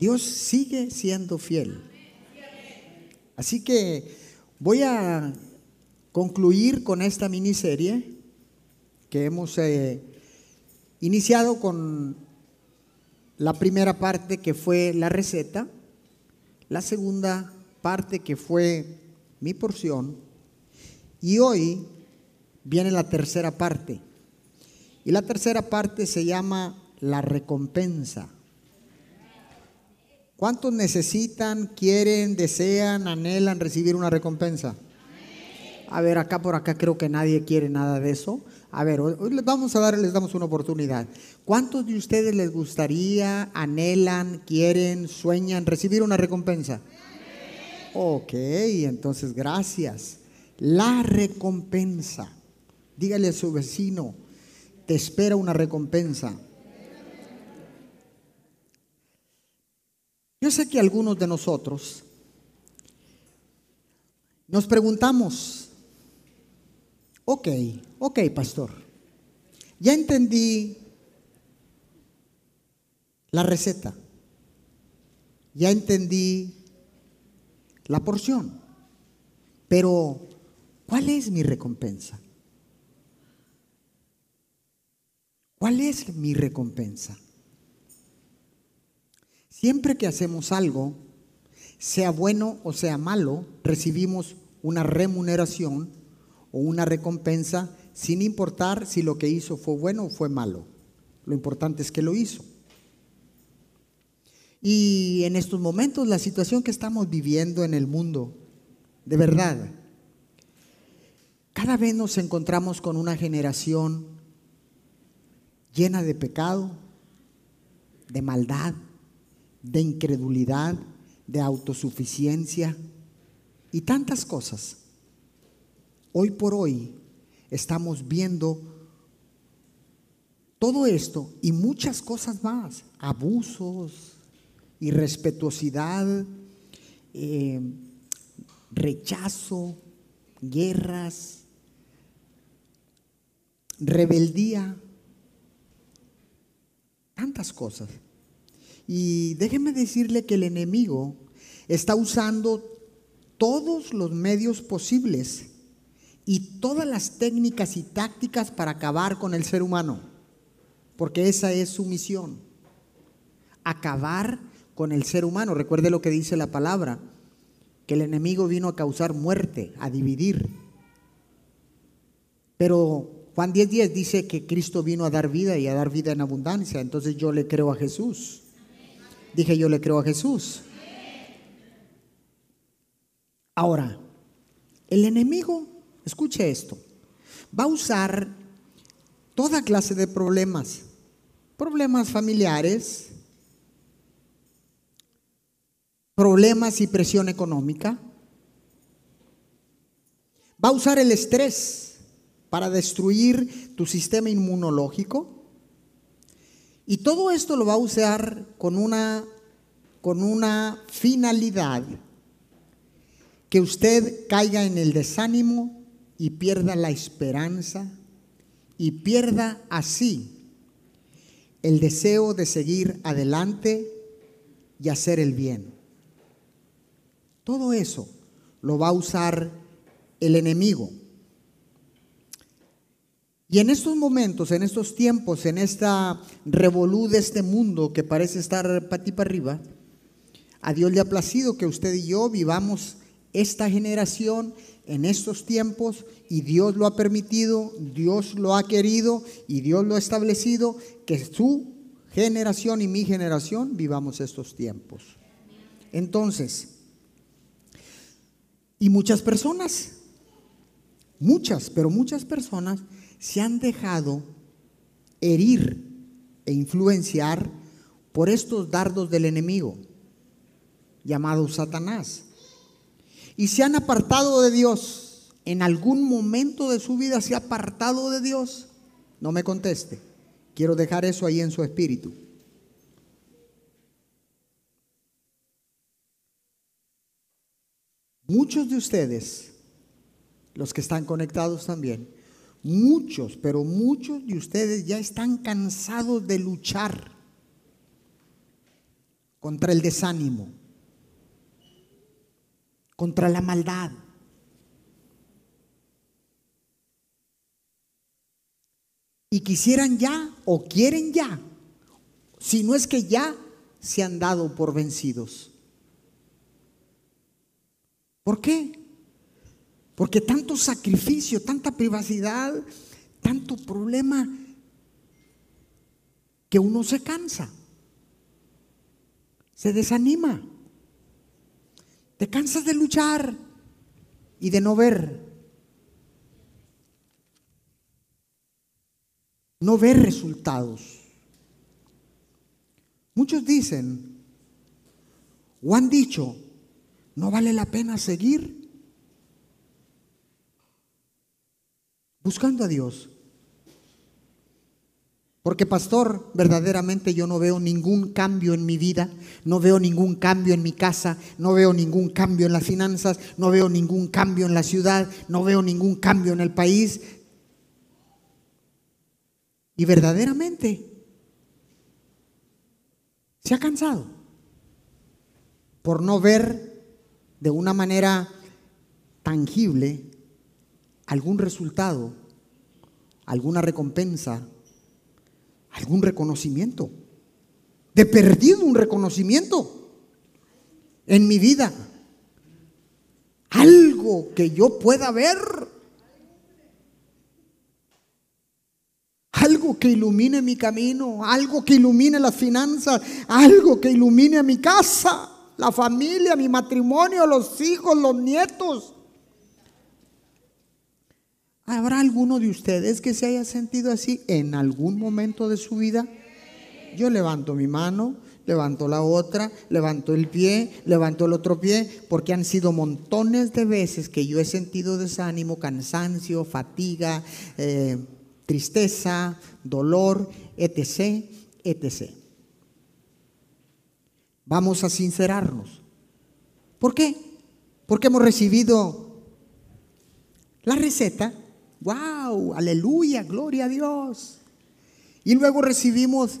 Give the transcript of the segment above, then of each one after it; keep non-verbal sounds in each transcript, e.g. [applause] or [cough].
Dios sigue siendo fiel. Así que voy a concluir con esta miniserie que hemos eh, iniciado con la primera parte que fue la receta, la segunda parte que fue mi porción y hoy viene la tercera parte. Y la tercera parte se llama la recompensa. ¿Cuántos necesitan, quieren, desean, anhelan recibir una recompensa? A ver, acá por acá creo que nadie quiere nada de eso. A ver, hoy les vamos a dar, les damos una oportunidad. ¿Cuántos de ustedes les gustaría, anhelan, quieren, sueñan recibir una recompensa? Ok, entonces gracias. La recompensa. Dígale a su vecino, te espera una recompensa. Yo sé que algunos de nosotros nos preguntamos, ok, ok, pastor, ya entendí la receta, ya entendí la porción, pero ¿cuál es mi recompensa? ¿Cuál es mi recompensa? Siempre que hacemos algo, sea bueno o sea malo, recibimos una remuneración o una recompensa sin importar si lo que hizo fue bueno o fue malo. Lo importante es que lo hizo. Y en estos momentos la situación que estamos viviendo en el mundo, de verdad, cada vez nos encontramos con una generación llena de pecado, de maldad, de incredulidad, de autosuficiencia y tantas cosas. Hoy por hoy estamos viendo todo esto y muchas cosas más, abusos, irrespetuosidad, eh, rechazo, guerras, rebeldía, tantas cosas. Y déjeme decirle que el enemigo está usando todos los medios posibles y todas las técnicas y tácticas para acabar con el ser humano, porque esa es su misión, acabar con el ser humano. Recuerde lo que dice la palabra, que el enemigo vino a causar muerte, a dividir. Pero Juan 10:10 dice que Cristo vino a dar vida y a dar vida en abundancia. Entonces yo le creo a Jesús. Dije yo le creo a Jesús. Ahora, el enemigo, escuche esto, va a usar toda clase de problemas. Problemas familiares, problemas y presión económica. Va a usar el estrés para destruir tu sistema inmunológico. Y todo esto lo va a usar con una, con una finalidad, que usted caiga en el desánimo y pierda la esperanza y pierda así el deseo de seguir adelante y hacer el bien. Todo eso lo va a usar el enemigo. Y en estos momentos, en estos tiempos, en esta revolú de este mundo que parece estar para ti para arriba, a Dios le ha placido que usted y yo vivamos esta generación en estos tiempos y Dios lo ha permitido, Dios lo ha querido y Dios lo ha establecido que su generación y mi generación vivamos estos tiempos. Entonces, y muchas personas, muchas, pero muchas personas se han dejado herir e influenciar por estos dardos del enemigo, llamado Satanás. Y se han apartado de Dios. En algún momento de su vida se ha apartado de Dios. No me conteste. Quiero dejar eso ahí en su espíritu. Muchos de ustedes, los que están conectados también, Muchos, pero muchos de ustedes ya están cansados de luchar contra el desánimo, contra la maldad. Y quisieran ya o quieren ya, si no es que ya se han dado por vencidos. ¿Por qué? Porque tanto sacrificio, tanta privacidad, tanto problema, que uno se cansa, se desanima, te cansas de luchar y de no ver. No ver resultados. Muchos dicen o han dicho, no vale la pena seguir buscando a Dios. Porque pastor, verdaderamente yo no veo ningún cambio en mi vida, no veo ningún cambio en mi casa, no veo ningún cambio en las finanzas, no veo ningún cambio en la ciudad, no veo ningún cambio en el país. Y verdaderamente se ha cansado por no ver de una manera tangible algún resultado, alguna recompensa, algún reconocimiento. De perdido un reconocimiento en mi vida. Algo que yo pueda ver algo que ilumine mi camino, algo que ilumine las finanzas, algo que ilumine mi casa, la familia, mi matrimonio, los hijos, los nietos. ¿Habrá alguno de ustedes que se haya sentido así en algún momento de su vida? Yo levanto mi mano, levanto la otra, levanto el pie, levanto el otro pie, porque han sido montones de veces que yo he sentido desánimo, cansancio, fatiga, eh, tristeza, dolor, etc., etc. Vamos a sincerarnos. ¿Por qué? Porque hemos recibido la receta. ¡Wow! Aleluya, gloria a Dios. Y luego recibimos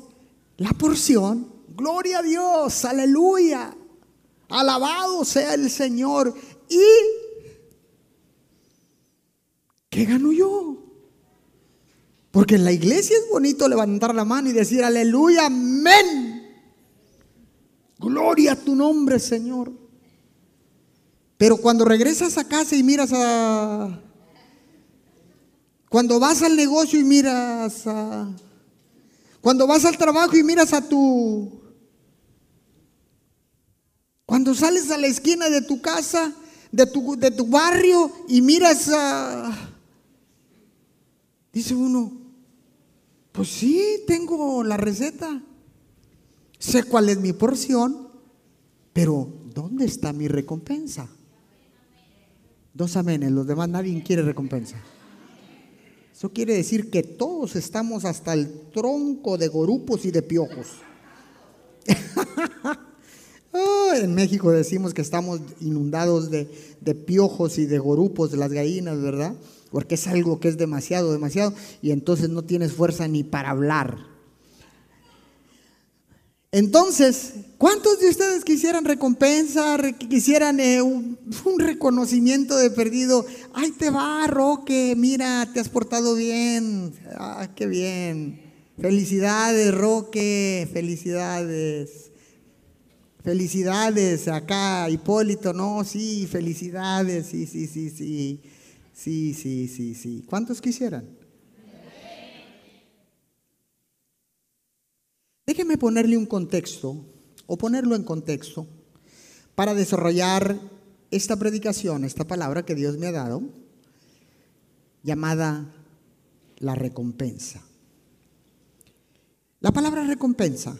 la porción. Gloria a Dios, aleluya. Alabado sea el Señor. ¿Y qué gano yo? Porque en la iglesia es bonito levantar la mano y decir aleluya, amén. Gloria a tu nombre, Señor. Pero cuando regresas a casa y miras a... Cuando vas al negocio y miras a... Cuando vas al trabajo y miras a tu... Cuando sales a la esquina de tu casa, de tu, de tu barrio y miras a... Dice uno, pues sí, tengo la receta. Sé cuál es mi porción, pero ¿dónde está mi recompensa? Dos amenes, los demás nadie quiere recompensa. Eso quiere decir que todos estamos hasta el tronco de gorupos y de piojos. [laughs] en México decimos que estamos inundados de, de piojos y de gorupos de las gallinas, ¿verdad? porque es algo que es demasiado, demasiado, y entonces no tienes fuerza ni para hablar. Entonces, ¿cuántos de ustedes quisieran recompensa, quisieran eh, un, reconocimiento de perdido? Ay, te va, Roque, mira, te has portado bien. Ah, qué bien. Felicidades, Roque, felicidades. Felicidades acá, Hipólito, no, sí, felicidades, sí, sí, sí, sí. Sí, sí, sí, sí. ¿Cuántos quisieran? Déjeme ponerle un contexto o ponerlo en contexto para desarrollar esta predicación, esta palabra que Dios me ha dado, llamada la recompensa. La palabra recompensa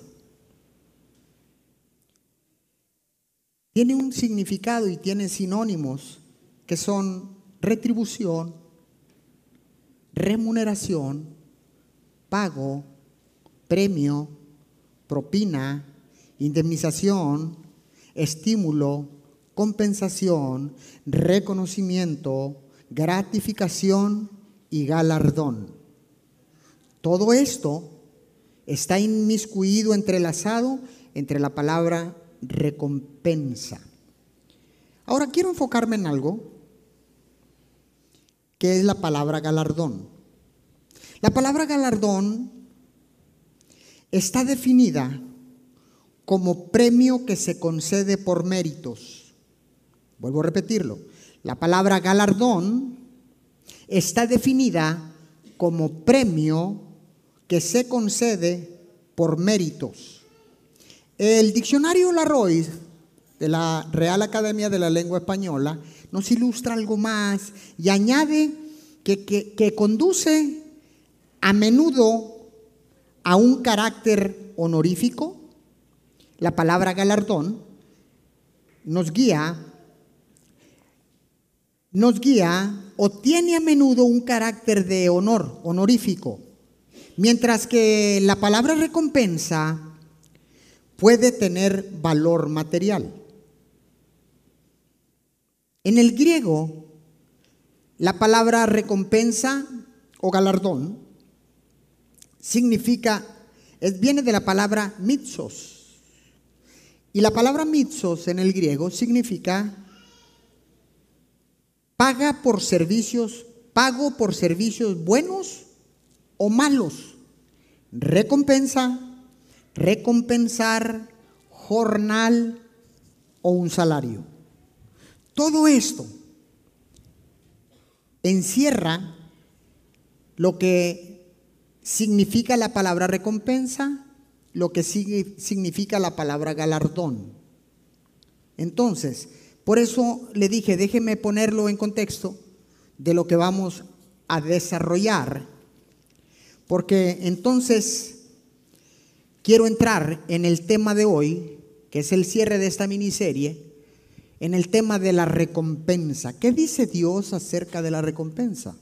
tiene un significado y tiene sinónimos que son retribución, remuneración, pago, premio, propina, indemnización, estímulo, compensación, reconocimiento, gratificación y galardón. Todo esto está inmiscuido, entrelazado entre la palabra recompensa. Ahora quiero enfocarme en algo que es la palabra galardón. La palabra galardón está definida como premio que se concede por méritos. Vuelvo a repetirlo. La palabra galardón está definida como premio que se concede por méritos. El diccionario Laroy de la Real Academia de la Lengua Española nos ilustra algo más y añade que, que conduce a menudo a un carácter honorífico. La palabra galardón nos guía nos guía o tiene a menudo un carácter de honor, honorífico, mientras que la palabra recompensa puede tener valor material. En el griego, la palabra recompensa o galardón significa, viene de la palabra mitzos. Y la palabra mitzos en el griego significa paga por servicios, pago por servicios buenos o malos. Recompensa, recompensar, jornal o un salario. Todo esto encierra lo que significa la palabra recompensa, lo que significa la palabra galardón. Entonces, por eso le dije, déjeme ponerlo en contexto de lo que vamos a desarrollar, porque entonces quiero entrar en el tema de hoy, que es el cierre de esta miniserie, en el tema de la recompensa. ¿Qué dice Dios acerca de la recompensa?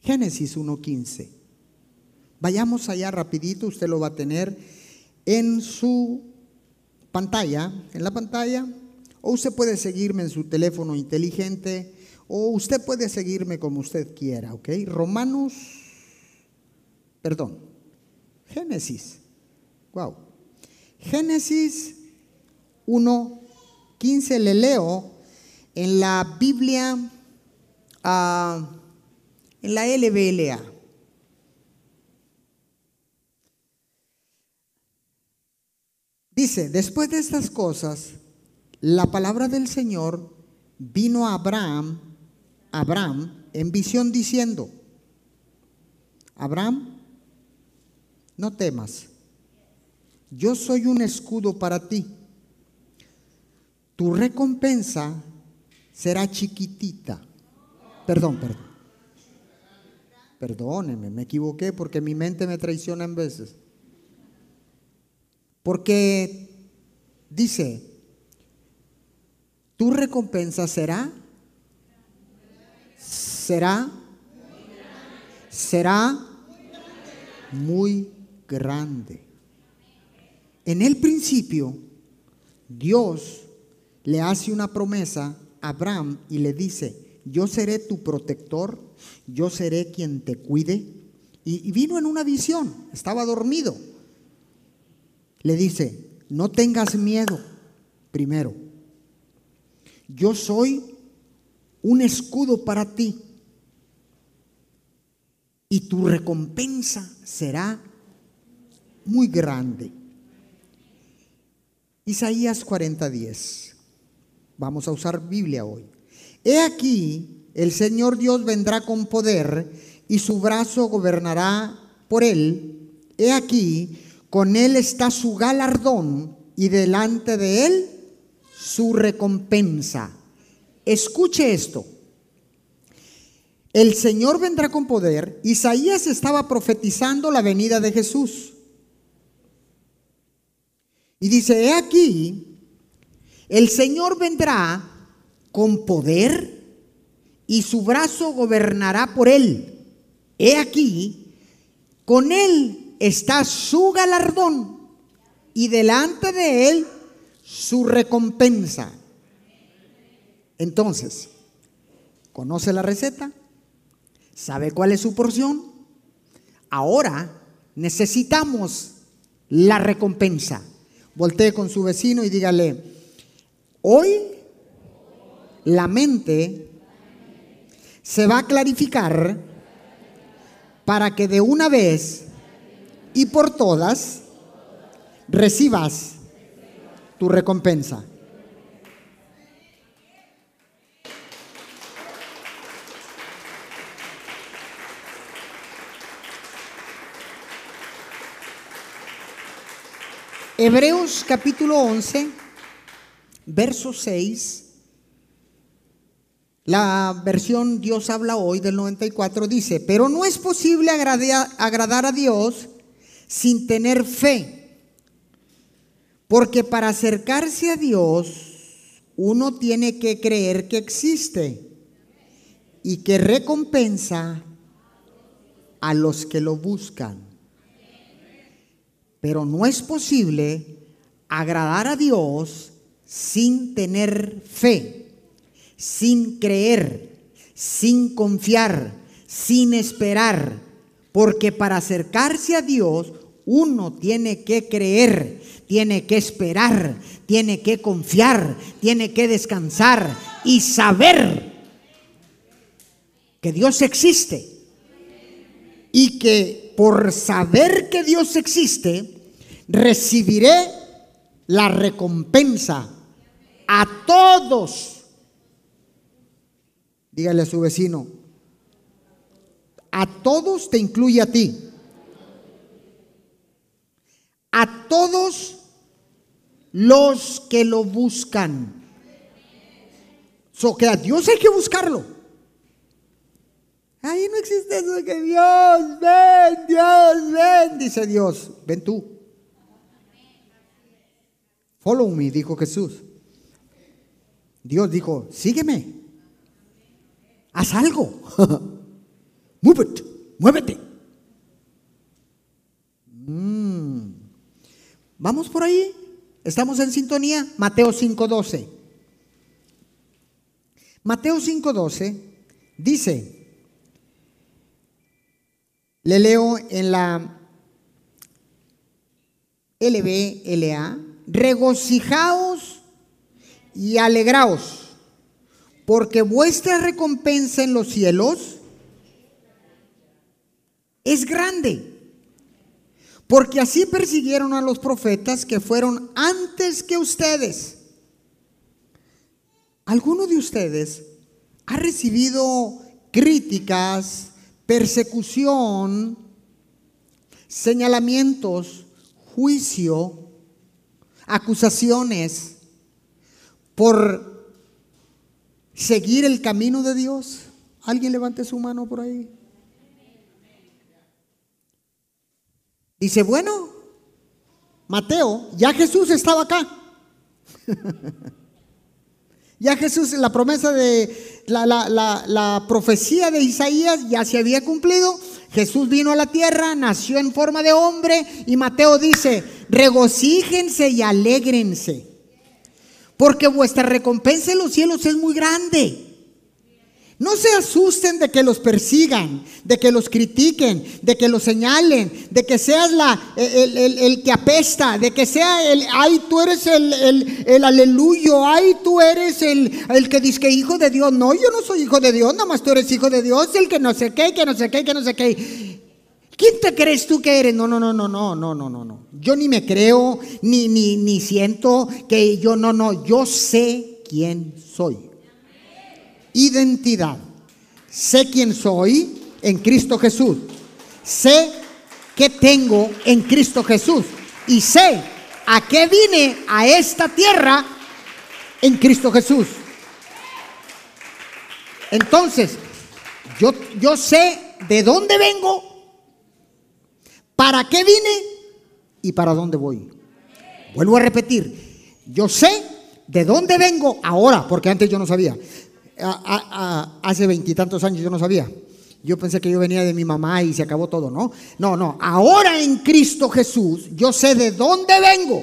Génesis 1.15. Vayamos allá rapidito, usted lo va a tener en su pantalla, en la pantalla, o usted puede seguirme en su teléfono inteligente, o usted puede seguirme como usted quiera, ¿ok? Romanos, perdón, Génesis, wow. Génesis 1, 15 le leo en la Biblia, uh, en la LBLA. Dice, después de estas cosas, la palabra del Señor vino a Abraham, Abraham, en visión diciendo, Abraham, no temas, yo soy un escudo para ti, tu recompensa será chiquitita. Perdón, perdón. Perdóneme, me equivoqué porque mi mente me traiciona en veces. Porque dice, tu recompensa será, será, será muy grande. En el principio, Dios le hace una promesa a Abraham y le dice, yo seré tu protector, yo seré quien te cuide. Y, vino en una visión, estaba dormido le dice, no tengas miedo, primero. Yo soy un escudo para ti y tu recompensa será muy grande. Isaías 40:10. Vamos a usar Biblia hoy. He aquí, el Señor Dios vendrá con poder y su brazo gobernará por él. He aquí, con él está su galardón y delante de él su recompensa. Escuche esto. El Señor vendrá con poder. Isaías estaba profetizando la venida de Jesús. Y dice, he aquí, el Señor vendrá con poder y su brazo gobernará por él. He aquí, con él está su galardón y delante de él su recompensa. Entonces, ¿conoce la receta? ¿Sabe cuál es su porción? Ahora necesitamos la recompensa. Voltee con su vecino y dígale, hoy la mente se va a clarificar para que de una vez y por todas recibas tu recompensa. Hebreos capítulo 11, verso 6. La versión Dios habla hoy del 94 dice, pero no es posible agradar a Dios sin tener fe, porque para acercarse a Dios uno tiene que creer que existe y que recompensa a los que lo buscan. Pero no es posible agradar a Dios sin tener fe, sin creer, sin confiar, sin esperar. Porque para acercarse a Dios uno tiene que creer, tiene que esperar, tiene que confiar, tiene que descansar y saber que Dios existe. Y que por saber que Dios existe, recibiré la recompensa a todos. Dígale a su vecino, a todos te incluye a ti. A todos los que lo buscan. So que a Dios hay que buscarlo. Ahí no existe eso que Dios, ven, Dios, ven, dice Dios, ven tú. Follow me, dijo Jesús. Dios dijo, sígueme. Haz algo. [laughs] Move muévete. Mm. Vamos por ahí. Estamos en sintonía. Mateo 5:12. Mateo 5:12 dice, le leo en la LBLA, regocijaos y alegraos, porque vuestra recompensa en los cielos es grande. Porque así persiguieron a los profetas que fueron antes que ustedes. ¿Alguno de ustedes ha recibido críticas, persecución, señalamientos, juicio, acusaciones por seguir el camino de Dios. ¿Alguien levante su mano por ahí? Dice, bueno, Mateo, ya Jesús estaba acá. [laughs] Ya Jesús, la promesa de la, profecía de Isaías ya se había cumplido. Jesús vino a la tierra, nació en forma de hombre y Mateo dice, regocíjense y alégrense, porque vuestra recompensa en los cielos es muy grande. No se asusten de que los persigan, de que los critiquen, de que los señalen, de que seas el, que apesta, de que sea el, ay, tú eres el, el, aleluyo, ay, tú eres el que dice que hijo de Dios. No, yo no soy hijo de Dios, nada más tú eres hijo de Dios, el que no sé qué, que no sé qué, que no sé qué. ¿Quién te crees tú que eres? No, no, no, no, no, no, no, no, no. Yo ni me creo, ni, ni, ni siento que yo, no, no, yo sé quién soy identidad. Sé quién soy en Cristo Jesús. Sé qué tengo en Cristo Jesús. Y sé a qué vine a esta tierra en Cristo Jesús. Entonces, yo, yo sé de dónde vengo, para qué vine y para dónde voy. Vuelvo a repetir, yo sé de dónde vengo ahora, porque antes yo no sabía hace veintitantos años yo no sabía. Yo pensé que yo venía de mi mamá y se acabó todo, ¿no? No, no. Ahora en Cristo Jesús yo sé de dónde vengo,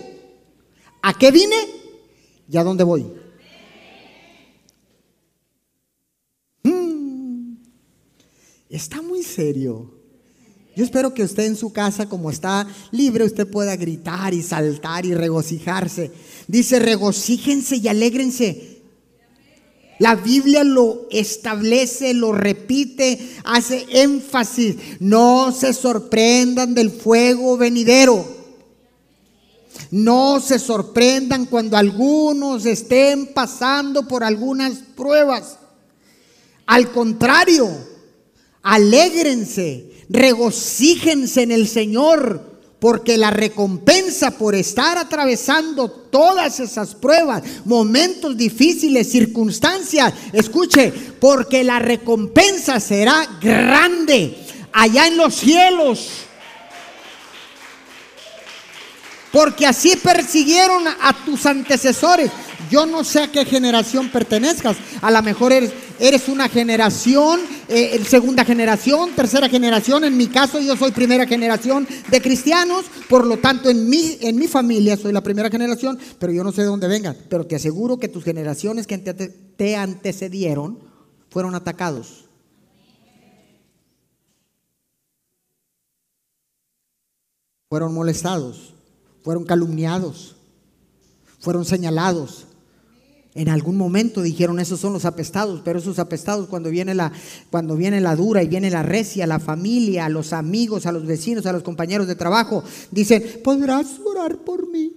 a qué vine y a dónde voy. Hmm. Está muy serio. Yo espero que usted en su casa, como está libre, usted pueda gritar y saltar y regocijarse. Dice, regocíjense y alégrense. La Biblia lo establece, lo repite, hace énfasis. No se sorprendan del fuego venidero. No se sorprendan cuando algunos estén pasando por algunas pruebas. Al contrario, alégrense, regocíjense en el Señor, porque la recompensa por estar atravesando todas esas pruebas, momentos difíciles, circunstancias, escuche, porque la recompensa será grande allá en los cielos porque así persiguieron a tus antecesores. Yo no sé a qué generación pertenezcas. A lo mejor eres, eres una generación, eh, segunda generación, tercera generación. En mi caso, yo soy primera generación de cristianos. Por lo tanto, en mi, en mi familia soy la primera generación, pero yo no sé de dónde vengan. Pero te aseguro que tus generaciones que te, te antecedieron fueron atacados. Fueron molestados fueron calumniados, fueron señalados. En algún momento dijeron, esos son los apestados, pero esos apestados cuando viene la, cuando viene la dura y viene la recia, la familia, a los amigos, a los vecinos, a los compañeros de trabajo, dicen, podrás orar por mí.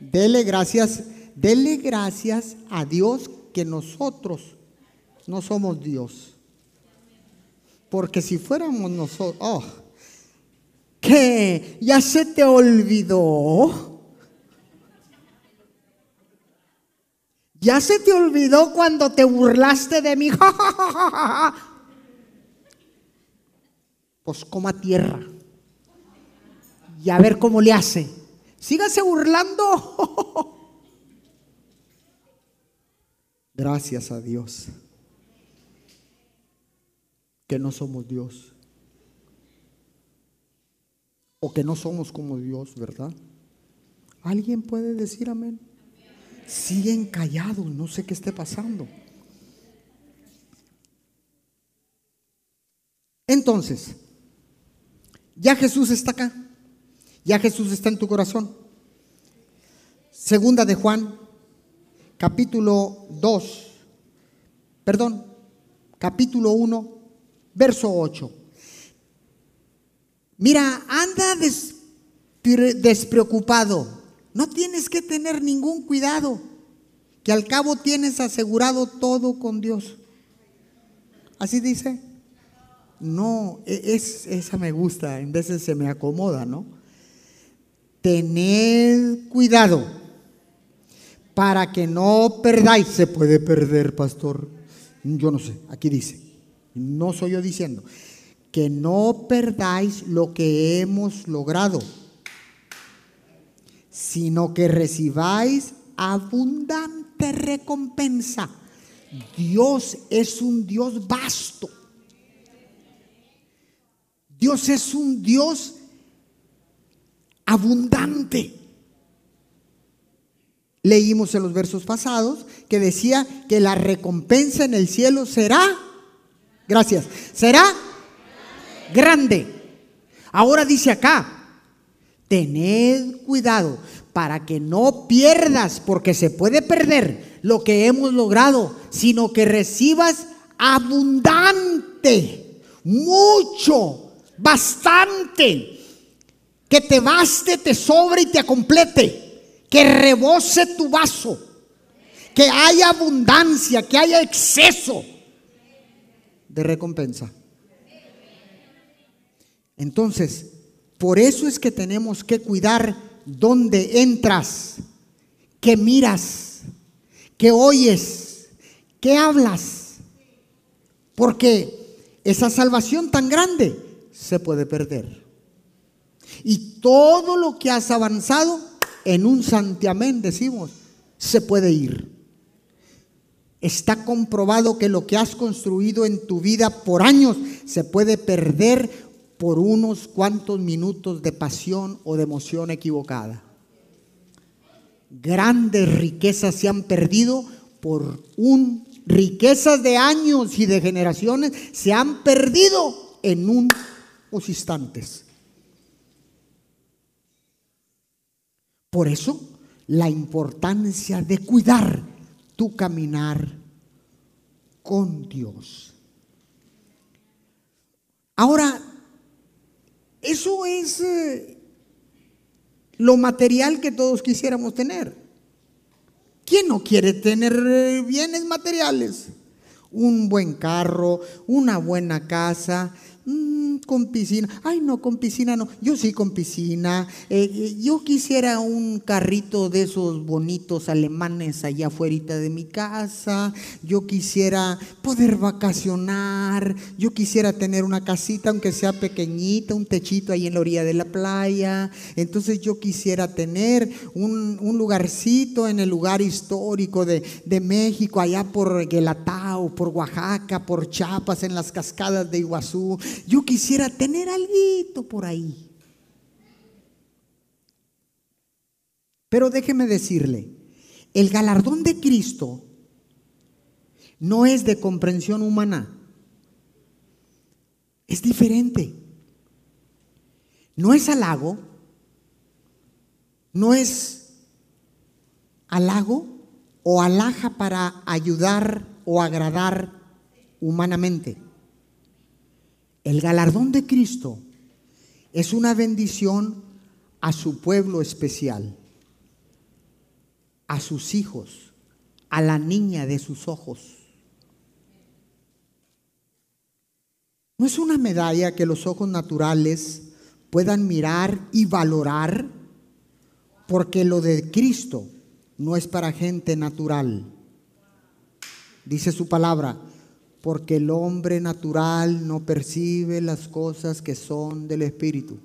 Dele gracias, dele gracias a Dios que nosotros no somos Dios. Porque si fuéramos nosotros, oh, ¿Qué? ¿Ya se te olvidó? ¿Ya se te olvidó cuando te burlaste de mí? [laughs] pues coma tierra. Y a ver cómo le hace. Sígase burlando. [laughs] Gracias a Dios que no somos Dios o que no somos como Dios, ¿verdad? ¿Alguien puede decir amén? Siguen callados, no sé qué esté pasando. Entonces, ya Jesús está acá, ya Jesús está en tu corazón. Segunda de Juan, capítulo 2, perdón, capítulo 1, verso 8. Mira, anda despreocupado. No tienes que tener ningún cuidado, que al cabo tienes asegurado todo con Dios. Así dice. No, e-, es, esa me gusta, en veces se me acomoda, ¿no? Tened cuidado para que no perdáis. Se puede perder, pastor. Yo no sé, aquí dice. No soy yo diciendo que no perdáis lo que hemos logrado, sino que recibáis abundante recompensa. Dios es un Dios vasto. Dios es un Dios abundante. Leímos en los versos pasados que decía que la recompensa en el cielo será, gracias, será grande. Ahora dice acá, tened cuidado para que no pierdas, porque se puede perder lo que hemos logrado, sino que recibas abundante, mucho, bastante, que te baste, te sobre y te complete, que rebose tu vaso, que haya abundancia, que haya exceso de recompensa. Entonces, por eso es que tenemos que cuidar dónde entras, qué miras, qué oyes, qué hablas. Porque esa salvación tan grande se puede perder. Y todo lo que has avanzado en un santiamén, decimos, se puede ir. Está comprobado que lo que has construido en tu vida por años se puede perder por unos cuantos minutos de pasión o de emoción equivocada. Grandes riquezas se han perdido por un riquezas de años y de generaciones se han perdido en un pocos instantes. Por eso, la importancia de cuidar tu caminar con Dios. Ahora, eso es eh, lo material que todos quisiéramos tener. ¿Quién no quiere tener eh, bienes materiales? Un buen carro, una buena casa, Mm, con piscina. Ay, no, con piscina no. Yo sí con piscina. Eh, eh, yo quisiera un carrito de esos bonitos alemanes allá afuera de mi casa. Yo quisiera poder vacacionar. Yo quisiera tener una casita, aunque sea pequeñita, un techito ahí en la orilla de la playa. Entonces yo quisiera tener un, lugarcito en el lugar histórico de, México, allá por Guelatao, por Oaxaca, por Chiapas, en las cascadas de Iguazú. Yo quisiera tener algo por ahí. Pero déjeme decirle, el galardón de Cristo no es de comprensión humana. Es diferente. No es halago, no es halago o alhaja para ayudar o agradar humanamente. El galardón de Cristo es una bendición a su pueblo especial, a sus hijos, a la niña de sus ojos. No es una medalla que los ojos naturales puedan mirar y valorar, porque lo de Cristo no es para gente natural. Dice su palabra, porque el hombre natural no percibe las cosas que son del Espíritu,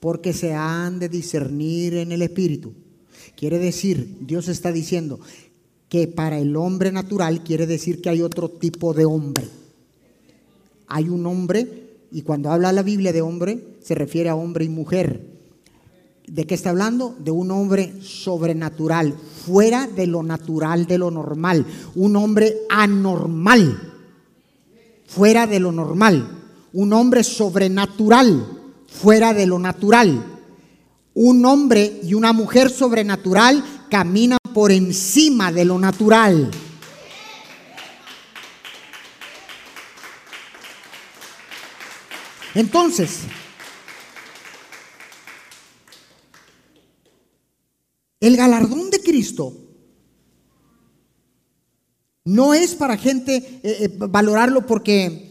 porque se han de discernir en el Espíritu. Quiere decir, Dios está diciendo que para el hombre natural quiere decir que hay otro tipo de hombre. Hay un hombre, y cuando habla la Biblia de hombre, se refiere a hombre y mujer. ¿De qué está hablando? De un hombre sobrenatural, fuera de lo natural, de lo normal, un hombre anormal fuera de lo normal, un hombre sobrenatural, fuera de lo natural. Un hombre y una mujer sobrenatural caminan por encima de lo natural. Entonces, el galardón de Cristo no es para gente eh, eh, valorarlo porque,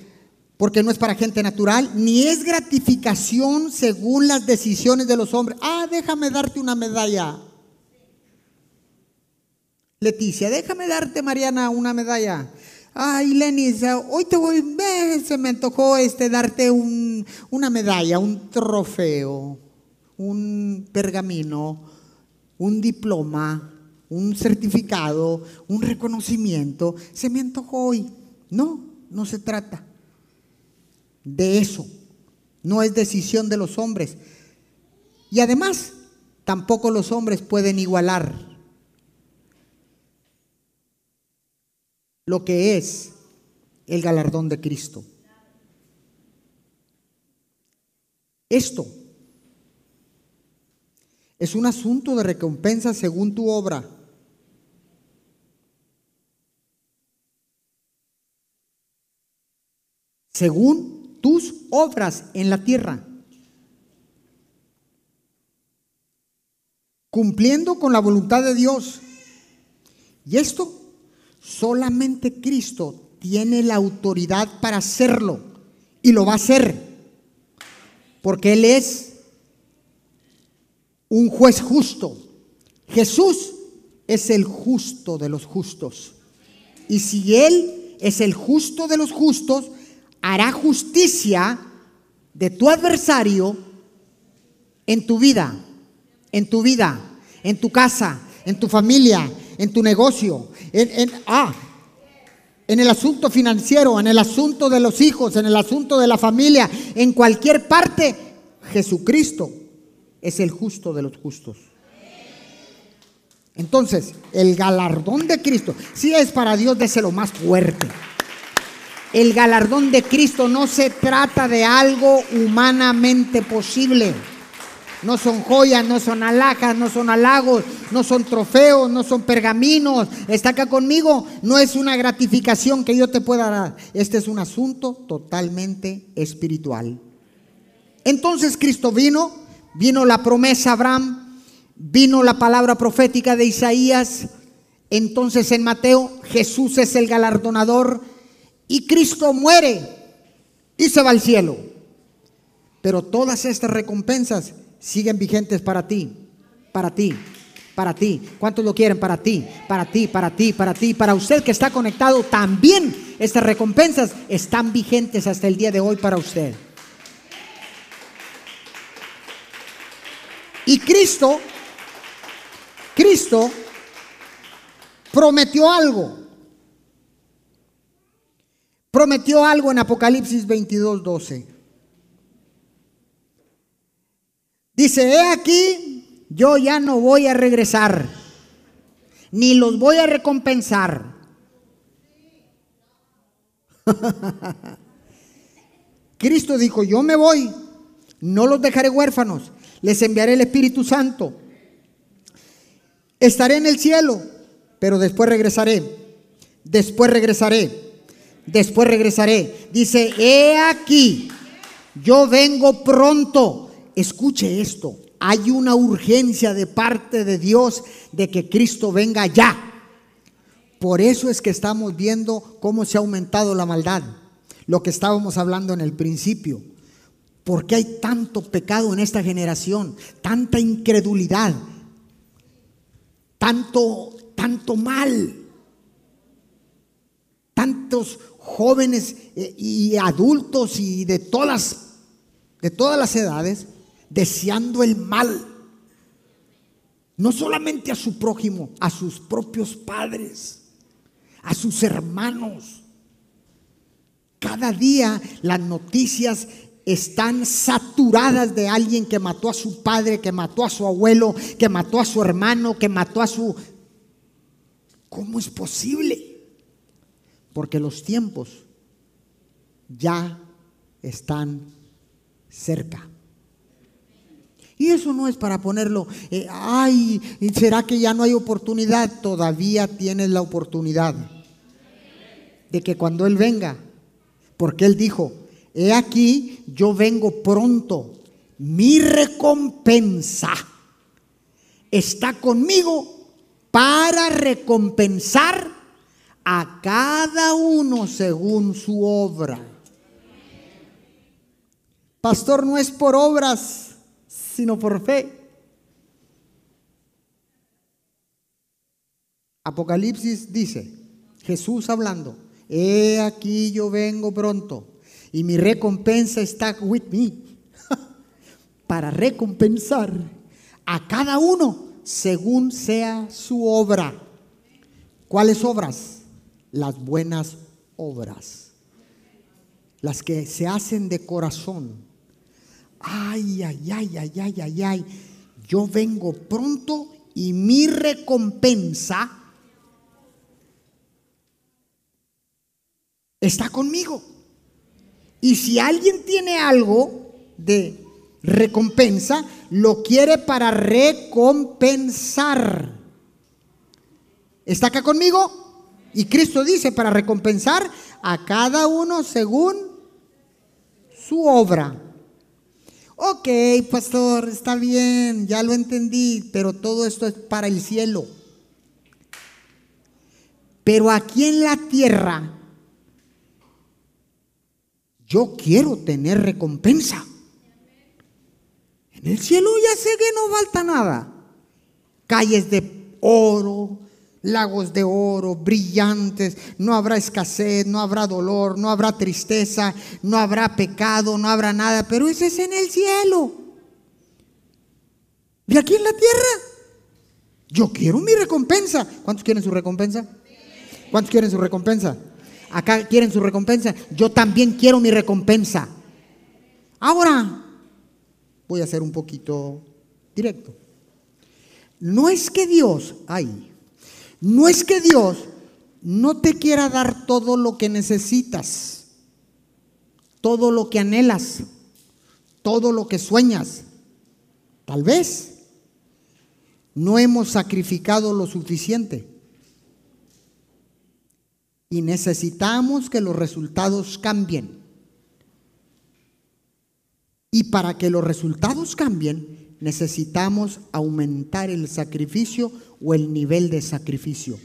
porque no es para gente natural, ni es gratificación según las decisiones de los hombres. Ah, déjame darte una medalla. Leticia, déjame darte, Mariana, una medalla. Ay, Lenny, hoy te voy, se me tocó este, darte un, una medalla, un trofeo, un pergamino, un diploma un certificado, un reconocimiento, se me antojó hoy. No, no se trata de eso. No es decisión de los hombres. Y además, tampoco los hombres pueden igualar lo que es el galardón de Cristo. Esto es un asunto de recompensa según tu obra. Según tus obras en la tierra, cumpliendo con la voluntad de Dios. Y esto solamente Cristo tiene la autoridad para hacerlo y lo va a hacer, porque Él es un juez justo. Jesús es el justo de los justos. Y si Él es el justo de los justos, hará justicia de tu adversario en tu vida, en tu vida, en tu casa, en tu familia, en tu negocio, en, ah, en el asunto financiero, en el asunto de los hijos, en el asunto de la familia, en cualquier parte, Jesucristo es el justo de los justos. Entonces, el galardón de Cristo, si es para Dios, déselo más fuerte. El galardón de Cristo no se trata de algo humanamente posible. No son joyas, no son alhajas, no son halagos, no son trofeos, no son pergaminos. Está acá conmigo. No es una gratificación que yo te pueda dar. Este es un asunto totalmente espiritual. Entonces Cristo vino, vino la promesa a Abraham, vino la palabra profética de Isaías. Entonces en Mateo Jesús es el galardonador y Cristo muere y se va al cielo. Pero todas estas recompensas siguen vigentes para ti, para ti, para ti. ¿Cuántos lo quieren? Para ti, para ti, para ti, para ti. Para usted que está conectado, también estas recompensas están vigentes hasta el día de hoy para usted. Y Cristo, Cristo prometió algo. Prometió algo en Apocalipsis 22, 12. Dice, he aquí, yo ya no voy a regresar, ni los voy a recompensar. [laughs] Cristo dijo, yo me voy, no los dejaré huérfanos, les enviaré el Espíritu Santo. Estaré en el cielo, pero después regresaré, después regresaré, después regresaré. Dice, he aquí, yo vengo pronto escuche esto, hay una urgencia de parte de Dios de que Cristo venga ya. Por eso es que estamos viendo cómo se ha aumentado la maldad, lo que estábamos hablando en el principio. ¿Por qué hay tanto pecado en esta generación? Tanta incredulidad, tanto, tanto mal, tantos jóvenes eh, y adultos y de todas, de todas las edades deseando el mal. No solamente a su prójimo, a sus propios padres, a sus hermanos. Cada día las noticias están saturadas de alguien que mató a su padre, que mató a su abuelo, que mató a su hermano, que mató a su... ¿Cómo es posible? Porque los tiempos ya están cerca. Y eso no es para ponerlo, eh, ay, ¿será que ya no hay oportunidad? Todavía tienes la oportunidad de que cuando Él venga, porque Él dijo, he aquí, yo vengo pronto, mi recompensa está conmigo para recompensar a cada uno según su obra. Pastor, no es por obras sino por fe. Apocalipsis dice, Jesús hablando, he aquí yo vengo pronto y mi recompensa está with me [laughs] para recompensar a cada uno según sea su obra. ¿Cuáles obras? Las buenas obras. Las que se hacen de corazón ay, ay, ay, ay, ay, ay, ay, yo vengo pronto y mi recompensa está conmigo. Y si alguien tiene algo de recompensa, lo quiere para recompensar. ¿Está acá conmigo? Y Cristo dice, para recompensar a cada uno según su obra. Ok, pastor, está bien, ya lo entendí, pero todo esto es para el cielo. Pero aquí en la tierra, yo quiero tener recompensa. En el cielo ya sé que no falta nada. Calles de oro, lagos de oro, brillantes, no habrá escasez, no habrá dolor, no habrá tristeza, no habrá pecado, no habrá nada, pero ese es en el cielo. Y aquí en la tierra, yo quiero mi recompensa. ¿Cuántos quieren su recompensa? ¿Cuántos quieren su recompensa? Acá quieren su recompensa. Yo también quiero mi recompensa. Ahora, voy a ser un poquito directo. No es que Dios, ay, no es que Dios no te quiera dar todo lo que necesitas. todo lo que anhelas, todo lo que sueñas. Tal vez no hemos sacrificado lo suficiente. Y necesitamos que los resultados cambien. Y para que los resultados cambien, necesitamos aumentar el sacrificio o el nivel de sacrificio.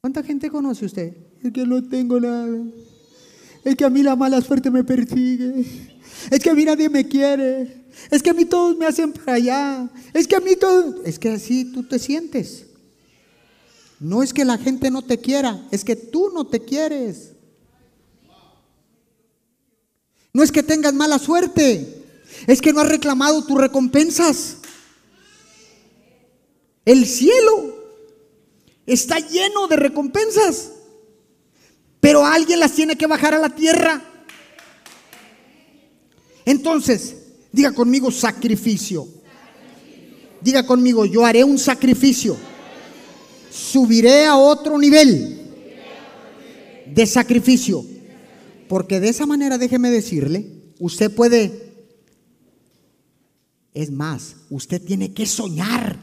¿Cuánta gente conoce usted? Es que no tengo nada. Es que a mí la mala suerte me persigue. Es que a mí nadie me quiere. Es que a mí todos me hacen para allá. Es que a mí todos... Es que así tú te sientes. No es que la gente no te quiera, es que tú no te quieres. No es que tengas mala suerte, es que no has reclamado tus recompensas. El cielo está lleno de recompensas, pero alguien las tiene que bajar a la tierra. Entonces, diga conmigo sacrificio. Diga conmigo, yo haré un sacrificio. Subiré a otro nivel de sacrificio. Porque de esa manera, déjeme decirle, usted puede, es más, usted tiene que soñar.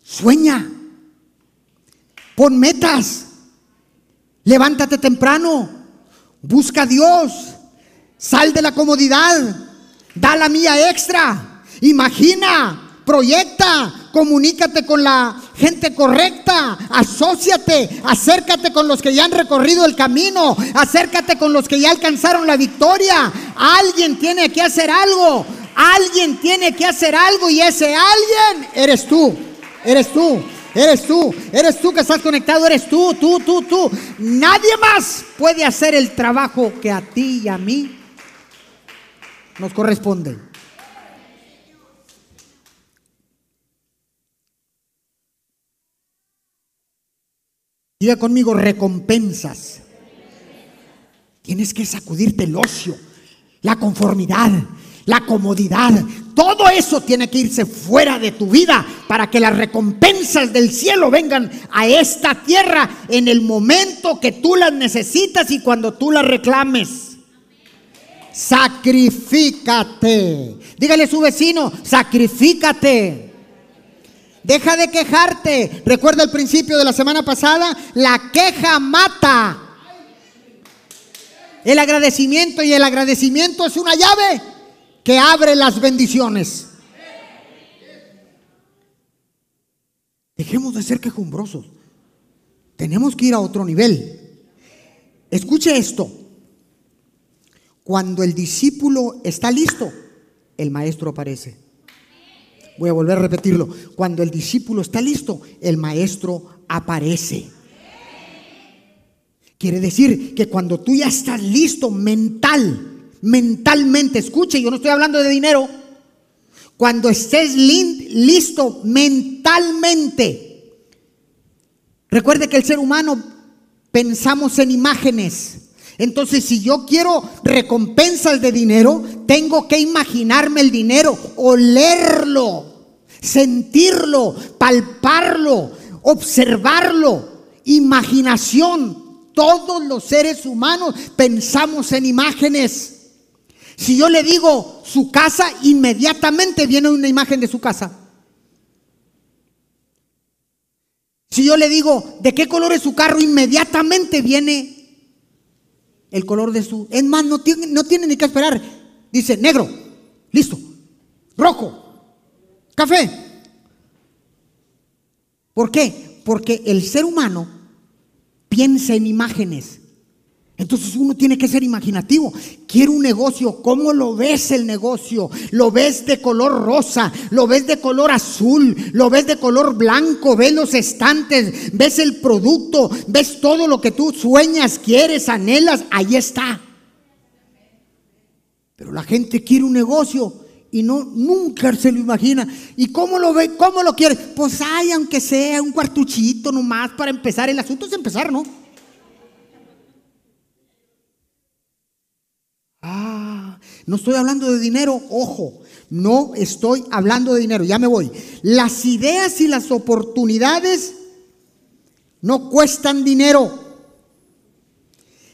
Sueña. Pon metas. Levántate temprano. Busca a Dios. Sal de la comodidad. Da la mía extra. Imagina. Proyecta, comunícate con la gente correcta, asóciate, acércate con los que ya han recorrido el camino, acércate con los que ya alcanzaron la victoria. Alguien tiene que hacer algo, alguien tiene que hacer algo y ese alguien eres tú, eres tú. Eres tú, eres tú que estás conectado, eres tú, tú, tú, tú. Nadie más puede hacer el trabajo que a ti y a mí nos corresponde. Diga conmigo recompensas. Tienes que sacudirte el ocio, la conformidad, la comodidad. Todo eso tiene que irse fuera de tu vida para que las recompensas del cielo vengan a esta tierra en el momento que tú las necesitas y cuando tú las reclames. Sacrifícate. Dígale a su vecino, sacrifícate. Deja de quejarte. Recuerda el principio de la semana pasada, la queja mata. El agradecimiento y el agradecimiento es una llave que abre las bendiciones. Dejemos de ser quejumbrosos. Tenemos que ir a otro nivel. Escuche esto. Cuando el discípulo está listo, el maestro aparece. Voy a volver a repetirlo. Cuando el discípulo está listo, el maestro aparece. Quiere decir que cuando tú ya estás listo mental, mentalmente, escuche, yo no estoy hablando de dinero. Cuando estés listo mentalmente, recuerde que el ser humano pensamos en imágenes. Entonces, si yo quiero recompensas de dinero, tengo que imaginarme el dinero, olerlo, sentirlo, palparlo, observarlo. Imaginación. Todos los seres humanos pensamos en imágenes. Si yo le digo su casa, inmediatamente viene una imagen de su casa. Si yo le digo de qué color es su carro, inmediatamente viene el color de su... Es más, no tiene, no tiene ni que esperar. Dice negro, listo. Rojo, café. ¿Por qué? Porque el ser humano piensa en imágenes. Entonces uno tiene que ser imaginativo. Quiero un negocio. ¿Cómo lo ves el negocio? ¿Lo ves de color rosa? ¿Lo ves de color azul? ¿Lo ves de color blanco? ¿Ves los estantes? ¿Ves el producto? ¿Ves todo lo que tú sueñas, quieres, anhelas? Ahí está. Pero la gente quiere un negocio y no nunca se lo imagina. ¿Y cómo lo ve? ¿Cómo lo quiere? Pues hay aunque sea un cuartuchito nomás para empezar. El asunto es empezar, ¿no? Ah, no estoy hablando de dinero, ojo, no estoy hablando de dinero, ya me voy. Las ideas y las oportunidades no cuestan dinero.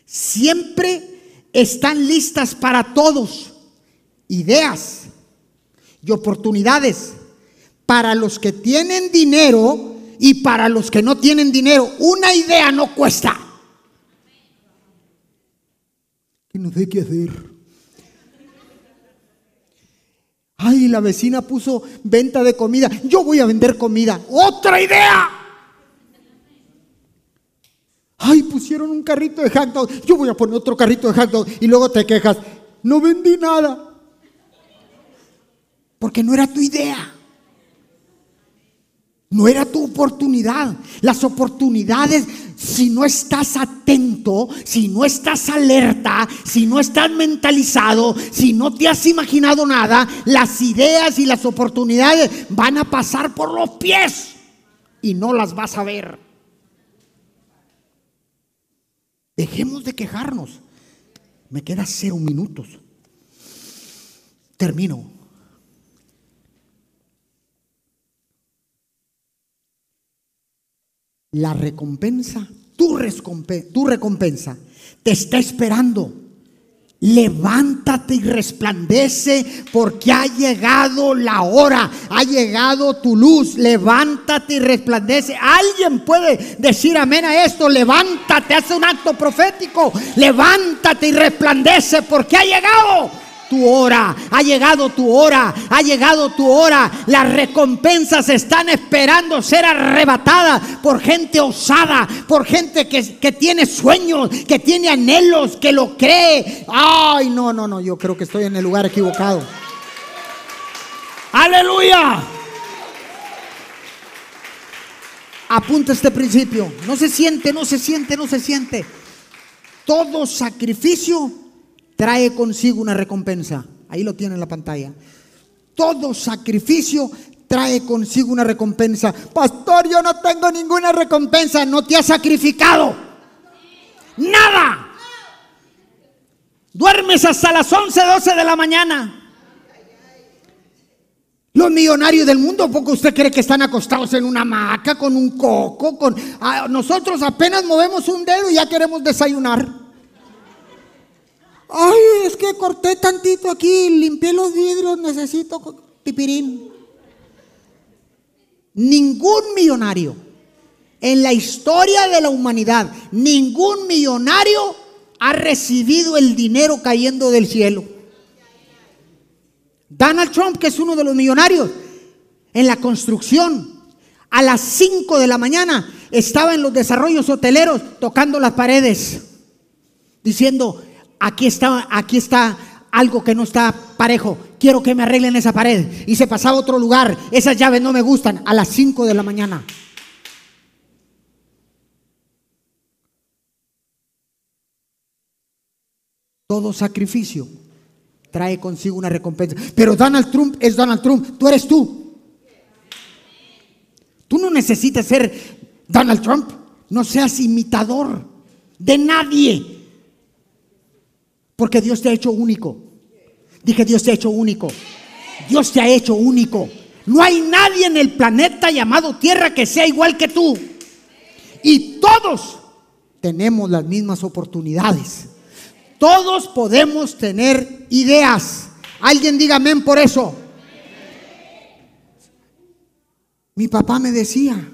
siempre están listas para todos. Ideas y oportunidades para los que tienen dinero y para los que no tienen dinero. Una idea no cuesta. Y no sé qué hacer. Ay, la vecina puso venta de comida. Yo voy a vender comida. Otra idea. Ay, pusieron un carrito de hot. Yo voy a poner otro carrito de hot. Y luego te quejas. No vendí nada. Porque no era tu idea. No era tu oportunidad. Las oportunidades, si no estás atento, si no estás alerta, si no estás mentalizado, si no te has imaginado nada, las ideas y las oportunidades van a pasar por los pies y no las vas a ver. Dejemos de quejarnos. Me queda cero minutos. Termino. La recompensa, tu, recompensa, te está esperando. Levántate y resplandece porque ha llegado la hora, ha llegado tu luz. Levántate y resplandece. Alguien puede decir amén a esto. Levántate, hace un acto profético. Levántate y resplandece porque ha llegado tu hora, ha llegado tu hora, ha llegado tu hora. Las recompensas están esperando ser arrebatadas por gente osada, por gente que, que tiene sueños, que tiene anhelos, que lo cree. Ay, no, no, no, yo creo que estoy en el lugar equivocado. Aleluya. Apunta este principio. No se siente, no se siente, no se siente. Todo sacrificio trae consigo una recompensa. Ahí lo tiene en la pantalla. Todo sacrificio trae consigo una recompensa. Pastor, yo no tengo ninguna recompensa. No te has sacrificado. Nada. Duermes hasta las 11, 12 de la mañana. Los millonarios del mundo, poco usted cree que están acostados en una hamaca con un coco? Con, ah, nosotros apenas movemos un dedo y ya queremos desayunar. Ay, es que corté tantito aquí, limpié los vidrios, necesito pipirín. Ningún millonario en la historia de la humanidad, ningún millonario ha recibido el dinero cayendo del cielo. Donald Trump, que es uno de los millonarios, en la construcción, a las 5 de la mañana estaba en los desarrollos hoteleros tocando las paredes, diciendo, aquí está, aquí está algo que no está parejo, quiero que me arreglen esa pared. Y se pasaba a otro lugar, esas llaves no me gustan, a las 5 de la mañana. Todo sacrificio trae consigo una recompensa. Pero Donald Trump es Donald Trump, tú eres tú. Tú no necesitas ser Donald Trump, no seas imitador de nadie. Porque Dios te ha hecho único. Dije, Dios te ha hecho único. Dios te ha hecho único. No hay nadie en el planeta llamado Tierra que sea igual que tú. Y todos tenemos las mismas oportunidades. Todos podemos tener ideas. Alguien diga amén por eso. Mi papá me decía,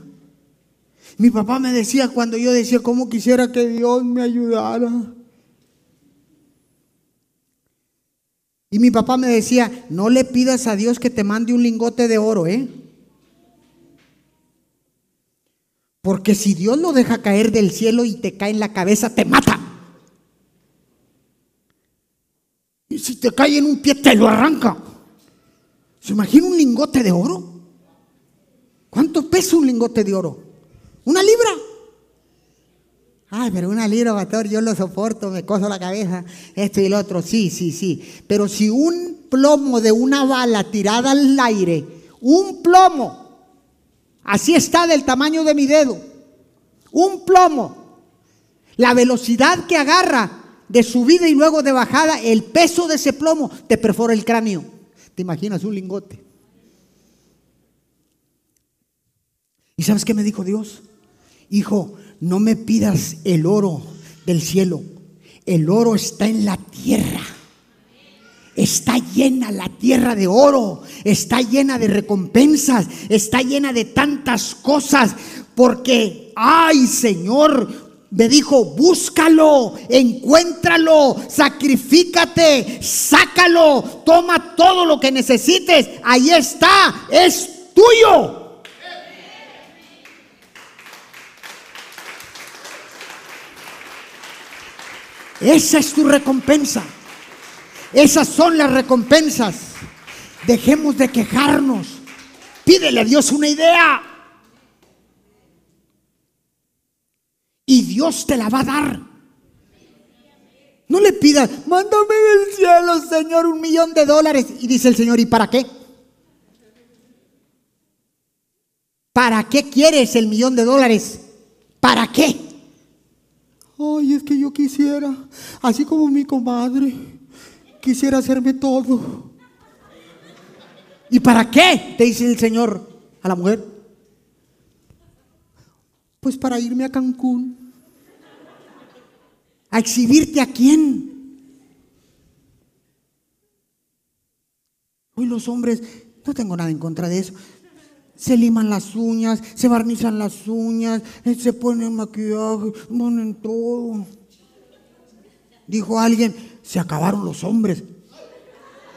mi papá me decía cuando yo decía, ¿cómo quisiera que Dios me ayudara? Y mi papá me decía, no le pidas a Dios que te mande un lingote de oro, ¿eh? Porque si Dios lo deja caer del cielo y te cae en la cabeza, te mata. Y si te cae en un pie, te lo arranca. ¿Se imagina un lingote de oro? ¿Cuánto pesa un lingote de oro? ¿Una libra? Ay, pero una libra, pastor, yo lo soporto, me coso la cabeza, esto y lo otro. Sí, sí, sí. Pero si un plomo de una bala tirada al aire, un plomo, así está del tamaño de mi dedo, un plomo, la velocidad que agarra de subida y luego de bajada, el peso de ese plomo te perfora el cráneo. ¿Te imaginas un lingote? ¿Y sabes qué me dijo Dios? Hijo, no me pidas el oro del cielo. El oro está en la tierra. Está llena la tierra de oro, está llena de recompensas, está llena de tantas cosas, porque, ay Señor, me dijo, búscalo, encuéntralo, sacrifícate, sácalo, toma todo lo que necesites, ahí está, es tuyo. Esa es tu recompensa. Esas son las recompensas. Dejemos de quejarnos. Pídele a Dios una idea. Y Dios te la va a dar. No le pidas, mándame del cielo, Señor, un millón de dólares. Y dice el Señor, ¿y para qué? ¿Para qué quieres el millón de dólares? ¿Para qué? Ay, es que yo quisiera, así como mi comadre, quisiera hacerme todo. ¿Y para qué? Te dice el Señor a la mujer. Pues para irme a Cancún. ¿A exhibirte a quién? Hoy los hombres, no tengo nada en contra de eso, se liman las uñas, se barnizan las uñas, eh, se ponen maquillaje, ponen todo. Dijo alguien, se acabaron los hombres.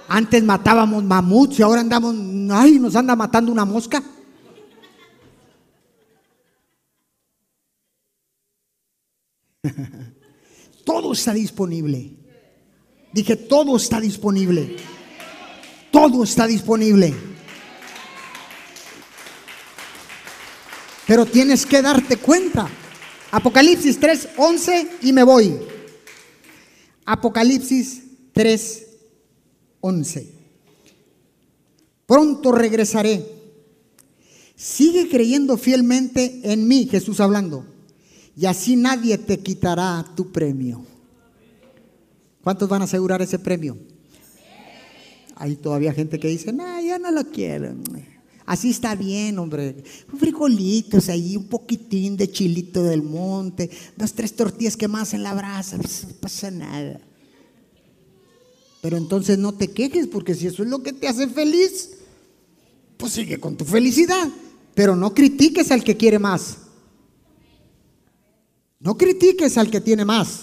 Antes matábamos mamuts y ahora andamos, ay, nos anda matando una mosca. [laughs] todo está disponible. Dije, todo está disponible. Todo está disponible. Pero tienes que darte cuenta. Apocalipsis 3, 11 y me voy. Apocalipsis 3, 11. Pronto regresaré. Sigue creyendo fielmente en mí, Jesús hablando. Y así nadie te quitará tu premio. ¿Cuántos van a asegurar ese premio? Hay todavía gente que dice, no, ya no lo quiero. Así está bien, hombre. Frijolitos ahí, un poquitín de chilito del monte, dos, tres tortillas que más en la brasa, pues, no pasa nada. Pero entonces no te quejes, porque si eso es lo que te hace feliz, pues sigue con tu felicidad. Pero no critiques al que quiere más. No critiques al que tiene más.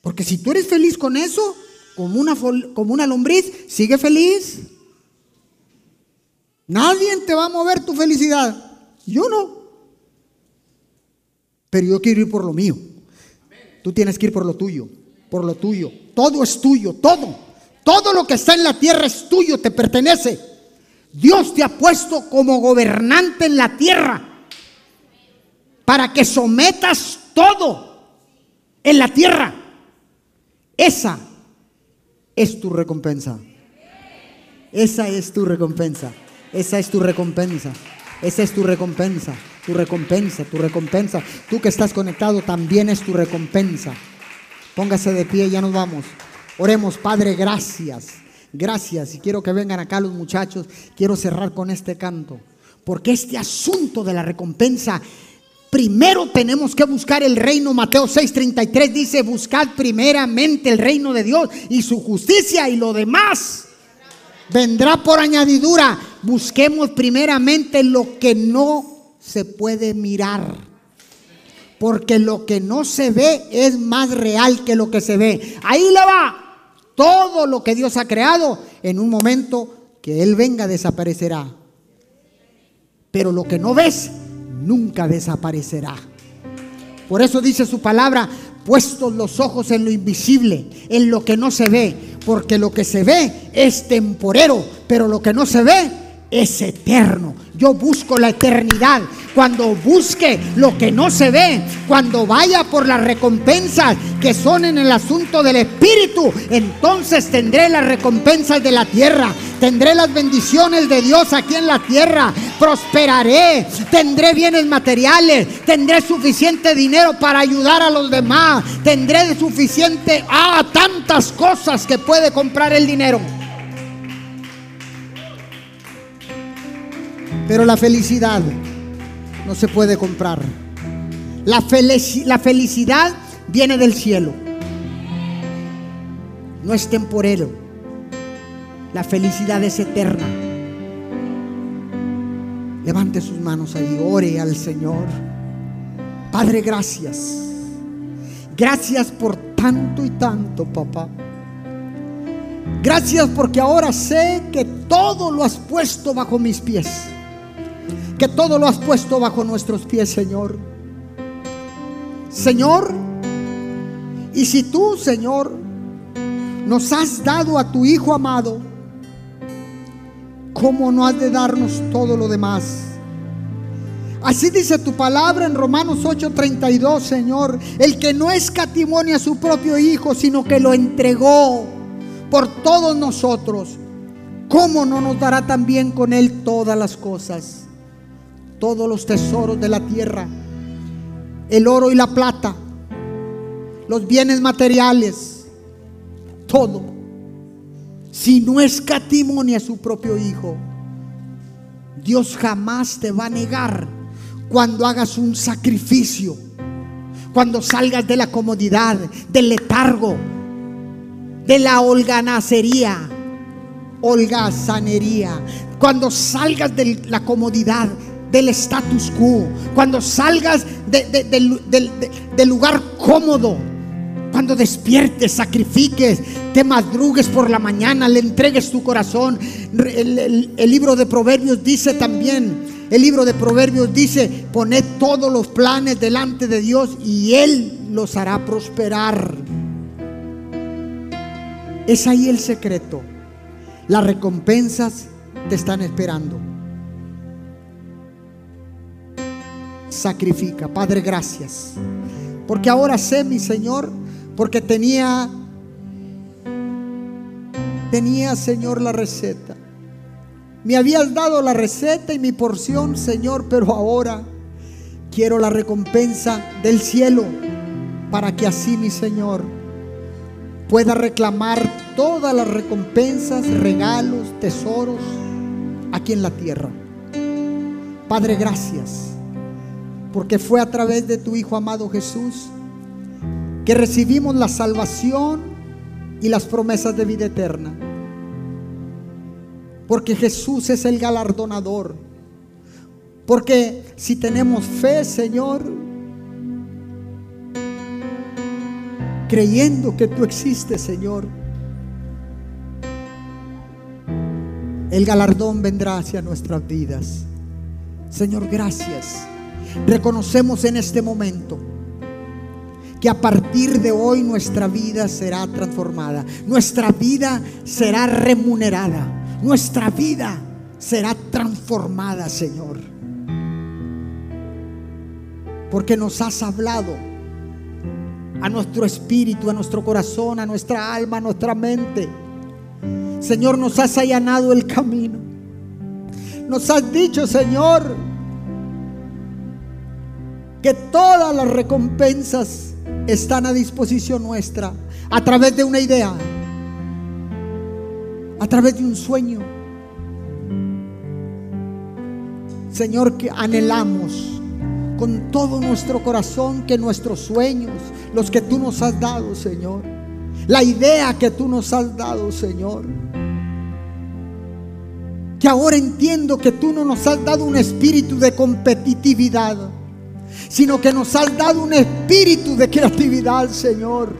Porque si tú eres feliz con eso, como una, como una lombriz, sigue feliz. Nadie te va a mover tu felicidad. Yo no. Pero yo quiero ir por lo mío. Tú tienes que ir por lo tuyo, por lo tuyo. Todo es tuyo, todo. Todo lo que está en la tierra es tuyo, te pertenece. Dios te ha puesto como gobernante en la tierra para que sometas todo en la tierra. Esa es tu recompensa. Esa es tu recompensa. Esa es tu recompensa. Esa es tu recompensa. Tu recompensa, tu recompensa. Tú que estás conectado también es tu recompensa. Póngase de pie, ya nos vamos. Oremos, Padre, gracias. Gracias. Y quiero que vengan acá los muchachos. Quiero cerrar con este canto. Porque este asunto de la recompensa primero tenemos que buscar el reino. Mateo 6:33 dice, buscad primeramente el reino de Dios y su justicia y lo demás vendrá por añadidura. Busquemos primeramente lo que no se puede mirar. Porque lo que no se ve es más real que lo que se ve. Ahí le va. Todo lo que Dios ha creado, en un momento que Él venga, desaparecerá. Pero lo que no ves, nunca desaparecerá. Por eso dice su palabra, puestos los ojos en lo invisible, en lo que no se ve, porque lo que se ve es temporero, pero lo que no se ve es eterno. Yo busco la eternidad. Cuando busque lo que no se ve, cuando vaya por las recompensas que son en el asunto del Espíritu, entonces tendré las recompensas de la tierra. Tendré las bendiciones de Dios aquí en la tierra. Prosperaré. Tendré bienes materiales. Tendré suficiente dinero para ayudar a los demás. Tendré suficiente, ah, tantas cosas que puede comprar el dinero. Pero la felicidad no se puede comprar. La, felicidad viene del cielo. No es temporero. La felicidad es eterna. Levante sus manos ahí, ore al Señor. Padre, gracias. Gracias por tanto y tanto, papá. Gracias porque ahora sé que todo lo has puesto bajo mis pies. Todo lo has puesto bajo nuestros pies, Señor. Señor, y si tú, Señor, nos has dado a tu Hijo amado, ¿cómo no has de darnos todo lo demás? Así dice tu palabra en Romanos 8:32, Señor, el que no escatimó a su propio Hijo, sino que lo entregó por todos nosotros, ¿cómo no nos dará también con Él todas las cosas? Todos los tesoros de la tierra, el oro y la plata, los bienes materiales, todo. Si no escatimó a su propio Hijo, Dios jamás te va a negar cuando hagas un sacrificio, cuando salgas de la comodidad, del letargo, de la holganacería, holgazanería, cuando salgas de la comodidad, del status quo, cuando salgas del lugar cómodo, cuando despiertes, sacrifiques, te madrugues por la mañana, le entregues tu corazón. El, el, libro de Proverbios dice también, el libro de Proverbios dice, poned todos los planes delante de Dios y Él los hará prosperar. Es ahí el secreto. Las recompensas te están esperando. Sacrifica, Padre, gracias. Porque ahora sé, mi Señor, porque tenía, tenía, Señor, la receta. Me habías dado la receta y mi porción, Señor, pero ahora quiero la recompensa del cielo para que así, mi Señor, pueda reclamar todas las recompensas, regalos, tesoros aquí en la tierra. Padre, gracias, porque fue a través de tu Hijo amado Jesús que recibimos la salvación y las promesas de vida eterna. Porque Jesús es el galardonador. Porque si tenemos fe, Señor, creyendo que tú existes, Señor, el galardón vendrá hacia nuestras vidas. Señor, gracias. Reconocemos en este momento que a partir de hoy nuestra vida será transformada, nuestra vida será remunerada, nuestra vida será transformada, Señor. Porque nos has hablado a nuestro espíritu, a nuestro corazón, a nuestra alma, a nuestra mente. Señor, nos has allanado el camino. Nos has dicho, Señor, que todas las recompensas están a disposición nuestra a través de una idea, a través de un sueño. Señor, que anhelamos con todo nuestro corazón que nuestros sueños, los que tú nos has dado, Señor, la idea que tú nos has dado, Señor, que ahora entiendo que tú no nos has dado un espíritu de competitividad, sino que nos has dado un espíritu de creatividad, Señor,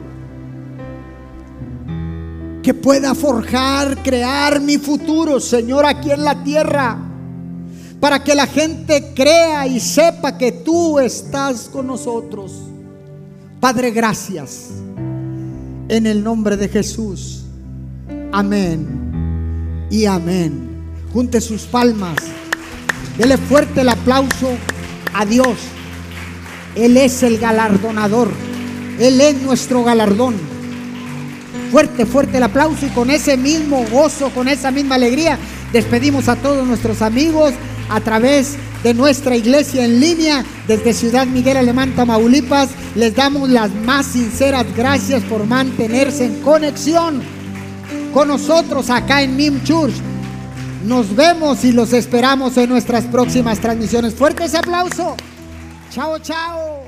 que pueda forjar, crear mi futuro, Señor, aquí en la tierra para que la gente crea y sepa que tú estás con nosotros. Padre, gracias. En el nombre de Jesús. Amén y amén. Junte sus palmas. Dele fuerte el aplauso a Dios. Él es el galardonador. Él es nuestro galardón. Fuerte, fuerte el aplauso y con ese mismo gozo, con esa misma alegría, despedimos a todos nuestros amigos a través de nuestra iglesia en línea desde Ciudad Miguel Alemán, Tamaulipas. Les damos las más sinceras gracias por mantenerse en conexión con nosotros acá en MIM Church. Nos vemos y los esperamos en nuestras próximas transmisiones. Fuerte ese aplauso. Chao, chao.